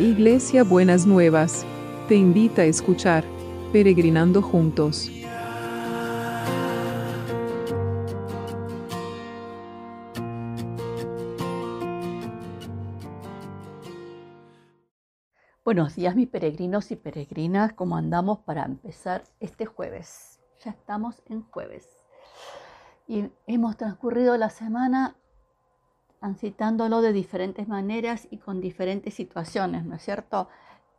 Iglesia Buenas Nuevas, te invita a escuchar Peregrinando Juntos. Buenos días mis peregrinos y peregrinas, ¿cómo andamos para empezar este jueves? Ya estamos en jueves. Y hemos transcurrido la semana transitándolo de diferentes maneras y con diferentes situaciones, ¿no es cierto?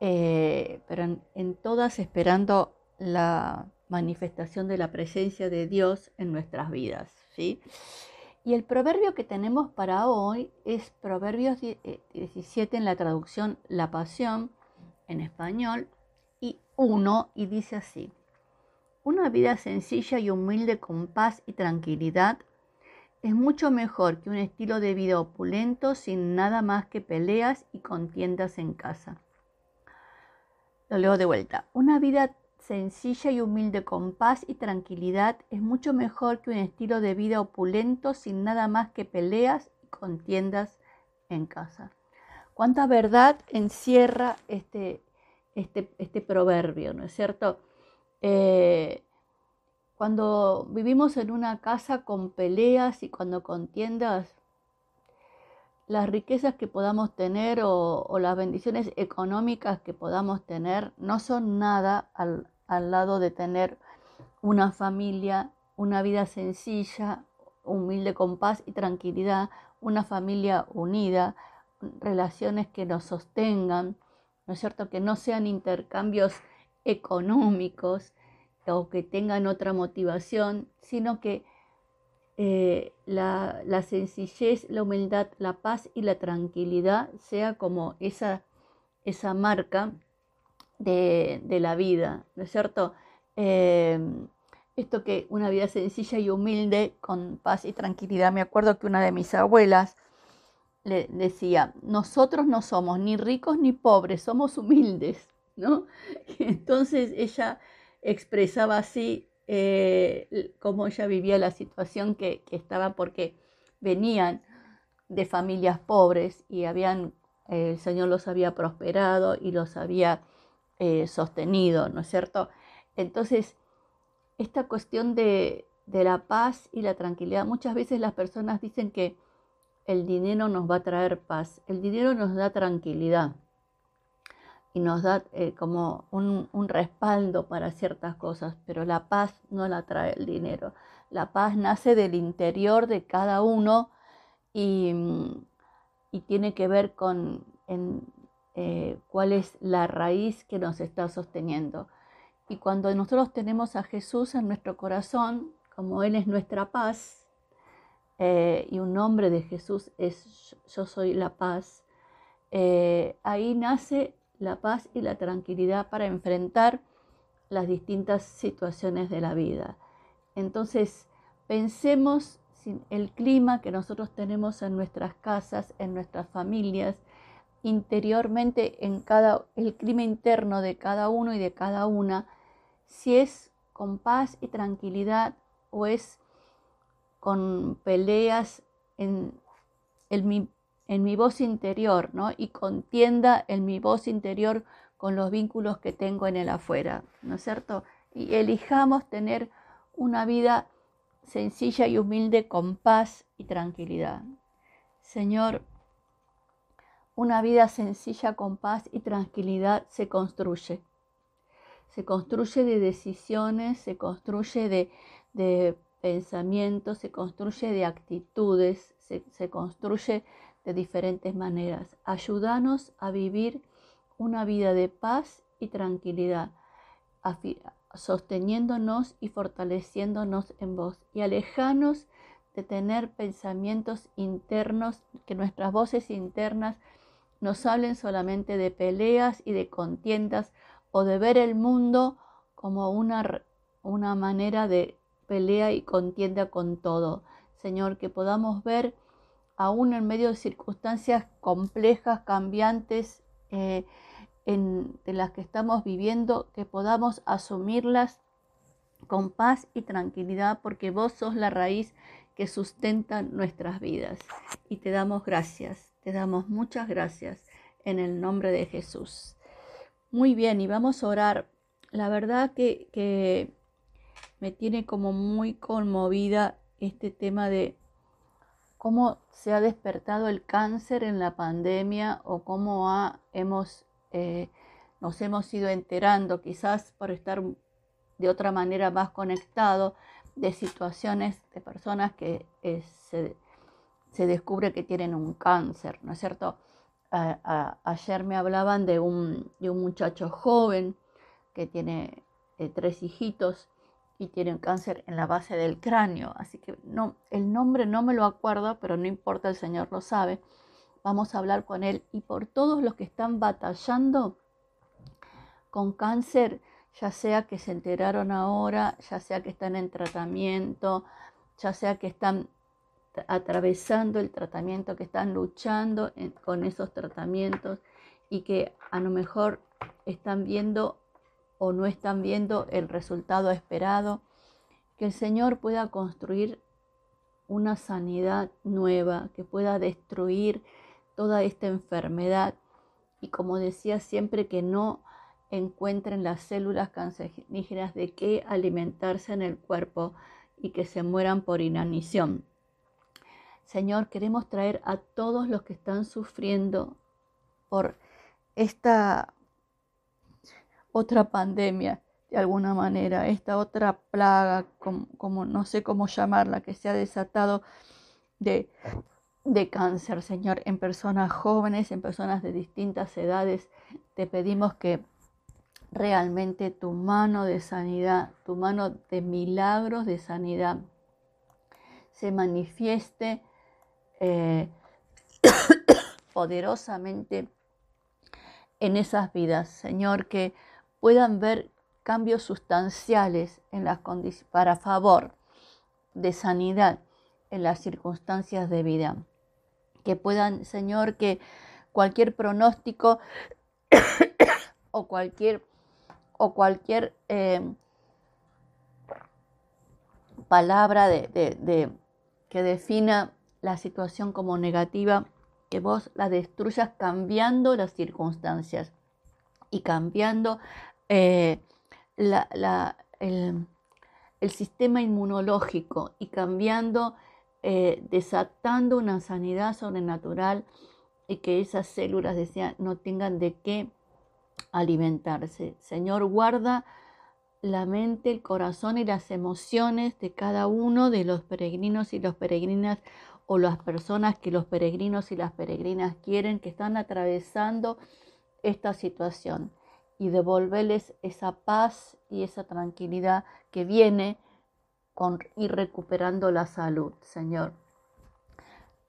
Eh, pero en, todas esperando la manifestación de la presencia de Dios en nuestras vidas, ¿sí? Y el proverbio que tenemos para hoy es Proverbios 17 eh, en la traducción La Pasión en español y 1 y dice así, una vida sencilla y humilde con paz y tranquilidad es mucho mejor que un estilo de vida opulento sin nada más que peleas y contiendas en casa. Lo leo de vuelta. Una vida sencilla y humilde con paz y tranquilidad es mucho mejor que un estilo de vida opulento sin nada más que peleas y contiendas en casa. Cuánta verdad encierra este, este, este proverbio, ¿no es cierto? Eh, cuando vivimos en una casa con peleas y cuando contiendas, las riquezas que podamos tener o, las bendiciones económicas que podamos tener no son nada al, al lado de tener una familia, una vida sencilla, humilde con paz y tranquilidad, una familia unida, relaciones que nos sostengan, ¿no es cierto? Que no sean intercambios económicos, o que tengan otra motivación, sino que eh, la, sencillez, la humildad, la paz y la tranquilidad sea como esa, esa marca de, la vida, ¿no es cierto? Em, esto que una vida sencilla y humilde con paz y tranquilidad. Me acuerdo que una de mis abuelas le decía, nosotros no somos ni ricos ni pobres, somos humildes, ¿no? Entonces ella expresaba así eh, cómo ella vivía la situación que, estaba porque venían de familias pobres y habían, el Señor los había prosperado y los había eh, sostenido, ¿no es cierto? Entonces, esta cuestión de, de la paz y la tranquilidad, muchas veces las personas dicen que el dinero nos va a traer paz, el dinero nos da tranquilidad y nos da eh, como un, respaldo para ciertas cosas, pero la paz no la trae el dinero. La paz nace del interior de cada uno y, tiene que ver con eh, cuál es la raíz que nos está sosteniendo. Y cuando nosotros tenemos a Jesús en nuestro corazón, como Él es nuestra paz, eh, y un nombre de Jesús es yo soy la paz, ahí nace la paz y la tranquilidad para enfrentar las distintas situaciones de la vida. Entonces, pensemos en el clima que nosotros tenemos en nuestras casas, en nuestras familias, interiormente en cada el clima interno de cada uno y de cada una, si es con paz y tranquilidad o es con peleas en el, en mi voz interior, ¿no? Y contienda en mi voz interior con los vínculos que tengo en el afuera, ¿no es cierto? Y elijamos tener una vida sencilla y humilde con paz y tranquilidad. Señor, una vida sencilla con paz y tranquilidad se construye. Se construye de decisiones, se construye de, de pensamientos, se construye de actitudes, se, se construye de diferentes maneras. Ayúdanos a vivir una vida de paz y tranquilidad, sosteniéndonos y fortaleciéndonos en vos y alejanos de tener pensamientos internos, que nuestras voces internas nos hablen solamente de peleas y de contiendas o de ver el mundo como una, una manera de pelea y contienda con todo. Señor, que podamos ver aún en medio de circunstancias complejas, cambiantes, eh, en, de las que estamos viviendo, que podamos asumirlas con paz y tranquilidad, porque vos sos la raíz que sustenta nuestras vidas. Y te damos gracias, te damos muchas gracias. en el nombre de Jesús. Muy bien, y vamos a orar. La verdad que, que me tiene como muy conmovida este tema de cómo se ha despertado el cáncer en la pandemia o cómo eh, nos hemos ido enterando, quizás por estar de otra manera más conectado, de situaciones de personas que eh, se, descubre que tienen un cáncer, ¿no es cierto? ayer me hablaban de un, de un, muchacho joven que tiene eh, tres hijitos y tiene un cáncer en la base del cráneo. Así que no, el nombre no me lo acuerdo, pero no importa, el Señor lo sabe. Vamos a hablar con Él y por todos los que están batallando con cáncer, ya sea que se enteraron ahora, ya sea que están en tratamiento, ya sea que están atravesando el tratamiento, que están luchando con esos tratamientos y que a lo mejor están viendo o no están viendo el resultado esperado, que el Señor pueda construir una sanidad nueva, que pueda destruir toda esta enfermedad y como decía siempre que no encuentren las células cancerígenas de qué alimentarse en el cuerpo y que se mueran por inanición. Señor, queremos traer a todos los que están sufriendo por esta otra pandemia de alguna manera, esta otra plaga, como, no sé cómo llamarla, que se ha desatado de, de cáncer, Señor, en personas jóvenes, en personas de distintas edades. Te pedimos que realmente tu mano de sanidad, tu mano de milagros de sanidad, se manifieste eh, poderosamente en esas vidas, Señor, que puedan ver cambios sustanciales en las para favor de sanidad en las circunstancias de vida. Que puedan, Señor, que cualquier pronóstico o cualquier, o cualquier eh, palabra de, que defina la situación como negativa, que vos la destruyas cambiando las circunstancias y cambiando eh, el, sistema inmunológico y cambiando, eh, desatando una sanidad sobrenatural y que esas células decía, no tengan de qué alimentarse. Señor, guarda la mente, el corazón y las emociones de cada uno de los peregrinos y las peregrinas o las personas que los peregrinos y las peregrinas quieren, que están atravesando esta situación y devolverles esa paz y esa tranquilidad que viene con ir recuperando la salud, Señor.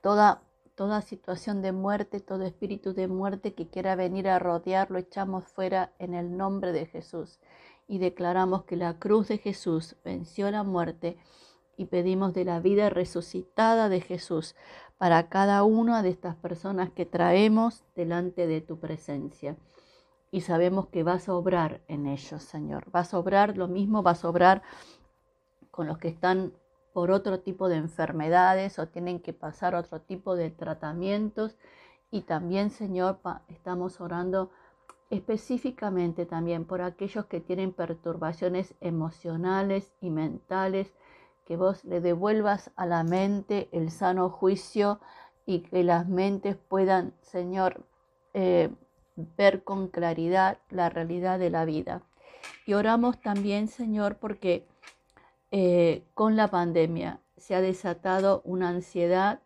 Toda, toda situación de muerte, todo espíritu de muerte que quiera venir a rodear, lo echamos fuera en el nombre de Jesús y declaramos que la cruz de Jesús venció la muerte y pedimos de la vida resucitada de Jesús para cada una de estas personas que traemos delante de tu presencia y sabemos que vas a obrar en ellos, Señor. Vas a obrar lo mismo, vas a obrar con los que están por otro tipo de enfermedades o tienen que pasar otro tipo de tratamientos. Y también, Señor, estamos orando específicamente también por aquellos que tienen perturbaciones emocionales y mentales, que vos le devuelvas a la mente el sano juicio y que las mentes puedan, Señor, eh, ver con claridad la realidad de la vida. Y oramos también, Señor, porque eh, con la pandemia se ha desatado una ansiedad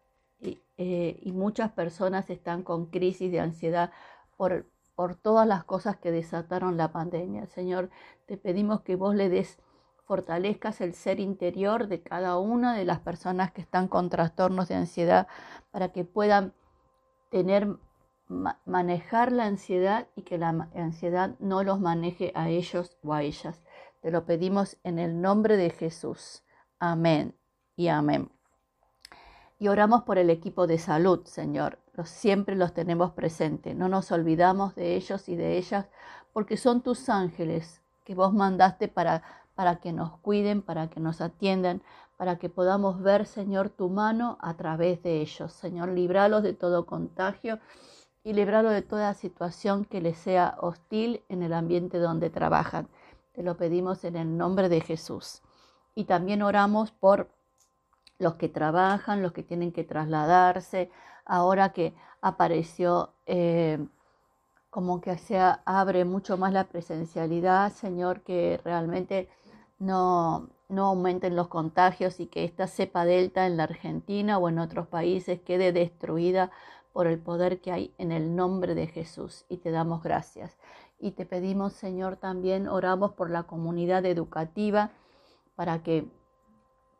eh, y, muchas personas están con crisis de ansiedad por, por todas las cosas que desataron la pandemia. Señor, te pedimos que vos le des fortalezcas el ser interior de cada una de las personas que están con trastornos de ansiedad para que puedan tener manejar la ansiedad y que la ansiedad no los maneje a ellos o a ellas. Te lo pedimos en el nombre de Jesús. Amén y amén. Y oramos por el equipo de salud, Señor. Siempre los tenemos presentes. No nos olvidamos de ellos y de ellas porque son tus ángeles que vos mandaste para, para que nos cuiden, para que nos atiendan, para que podamos ver, Señor, tu mano a través de ellos. Señor, libralos de todo contagio y librarlo de toda situación que les sea hostil en el ambiente donde trabajan. Te lo pedimos en el nombre de Jesús. Y también oramos por los que trabajan, los que tienen que trasladarse, ahora que apareció eh, como que se abre mucho más la presencialidad, Señor, que realmente no, no aumenten los contagios y que esta cepa delta en la Argentina o en otros países quede destruida por el poder que hay en el nombre de Jesús. Y te damos gracias. Y te pedimos, Señor, también oramos por la comunidad educativa para que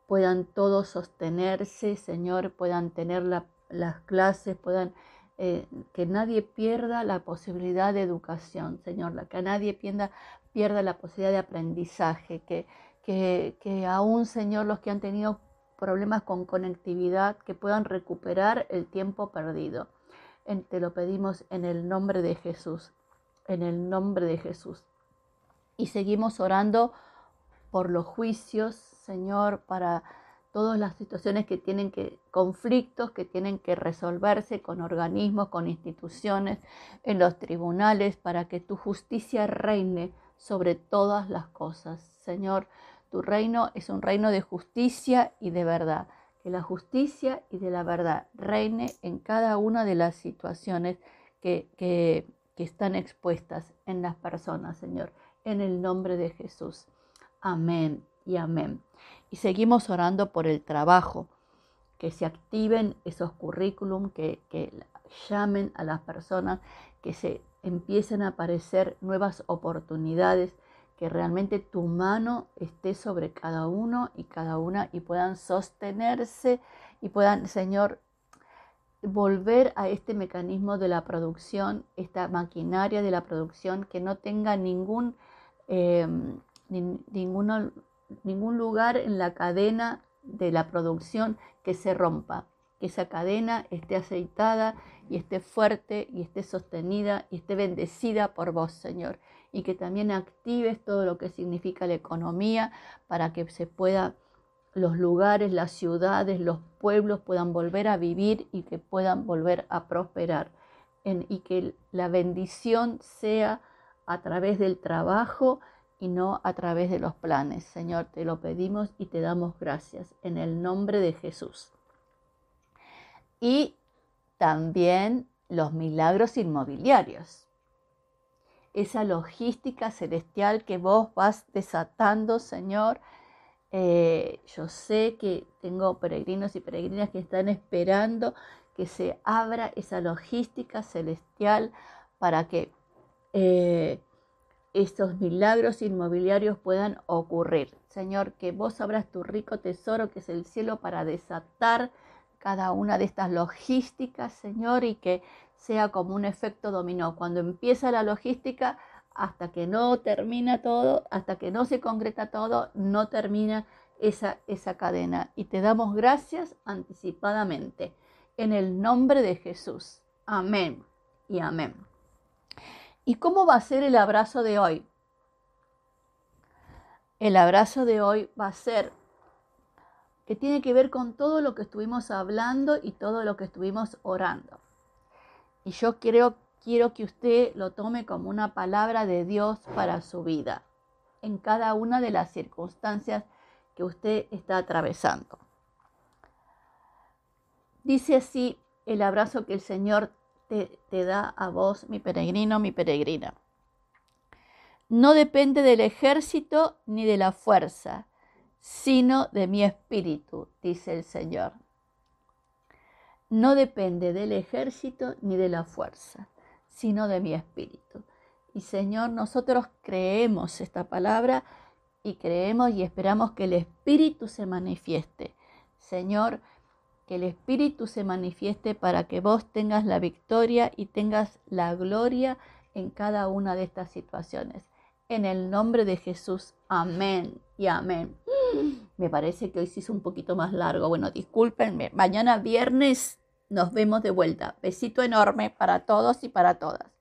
puedan todos sostenerse, Señor, puedan tener las clases, puedan eh, que nadie pierda la posibilidad de educación, Señor, que nadie pierda, pierda la posibilidad de aprendizaje, que, que, que aún, Señor, los que han tenido problemas con conectividad, que puedan recuperar el tiempo perdido. te lo pedimos en el nombre de Jesús, en el nombre de Jesús. Y seguimos orando por los juicios, Señor, para todas las situaciones que tienen que, conflictos que tienen que resolverse con organismos, con instituciones, en los tribunales, para que tu justicia reine sobre todas las cosas. Señor, tu reino es un reino de justicia y de verdad. Que la justicia y de la verdad reine en cada una de las situaciones que, que están expuestas en las personas, Señor. En el nombre de Jesús. Amén y amén. Y seguimos orando por el trabajo, que se activen esos currículum, que, llamen a las personas, que se empiecen a aparecer nuevas oportunidades, que realmente tu mano esté sobre cada uno y cada una y puedan sostenerse y puedan, Señor, volver a este mecanismo de la producción, esta maquinaria de la producción que no tenga ningún eh, ningún lugar en la cadena de la producción que se rompa, que esa cadena esté aceitada y esté fuerte y esté sostenida y esté bendecida por vos, Señor, y que también actives todo lo que significa la economía para que se pueda los lugares, las ciudades, los pueblos puedan volver a vivir y que puedan volver a prosperar y que la bendición sea a través del trabajo y no a través de los planes. Señor, te lo pedimos y te damos gracias en el nombre de Jesús. Y también los milagros inmobiliarios. Esa logística celestial que vos vas desatando, Señor. Eh, yo sé que tengo peregrinos y peregrinas que están esperando que se abra esa logística celestial para que eh, estos milagros inmobiliarios puedan ocurrir. Señor, que vos abras tu rico tesoro que es el cielo para desatar cada una de estas logísticas, Señor, y que sea como un efecto dominó. Cuando empieza la logística, hasta que no termina todo, hasta que no se concreta todo, no termina esa, esa cadena. Y te damos gracias anticipadamente. En el nombre de Jesús. Amén y amén. ¿Y cómo va a ser el abrazo de hoy? El abrazo de hoy va a ser que tiene que ver con todo lo que estuvimos hablando y todo lo que estuvimos orando. Y yo quiero, quiero que usted lo tome como una palabra de Dios para su vida, en cada una de las circunstancias que usted está atravesando. Dice así el abrazo que el Señor te, da a vos, mi peregrino, mi peregrina. No depende del ejército ni de la fuerza, sino de mi espíritu, dice el Señor. No depende del ejército ni de la fuerza, sino de mi espíritu. Y Señor, nosotros creemos esta palabra y creemos y esperamos que el espíritu se manifieste. Señor, que el Espíritu se manifieste para que vos tengas la victoria y tengas la gloria en cada una de estas situaciones. En el nombre de Jesús, amén y amén. Me parece que hoy sí es un poquito más largo. Bueno, discúlpenme. Mañana viernes nos vemos de vuelta. Besito enorme para todos y para todas.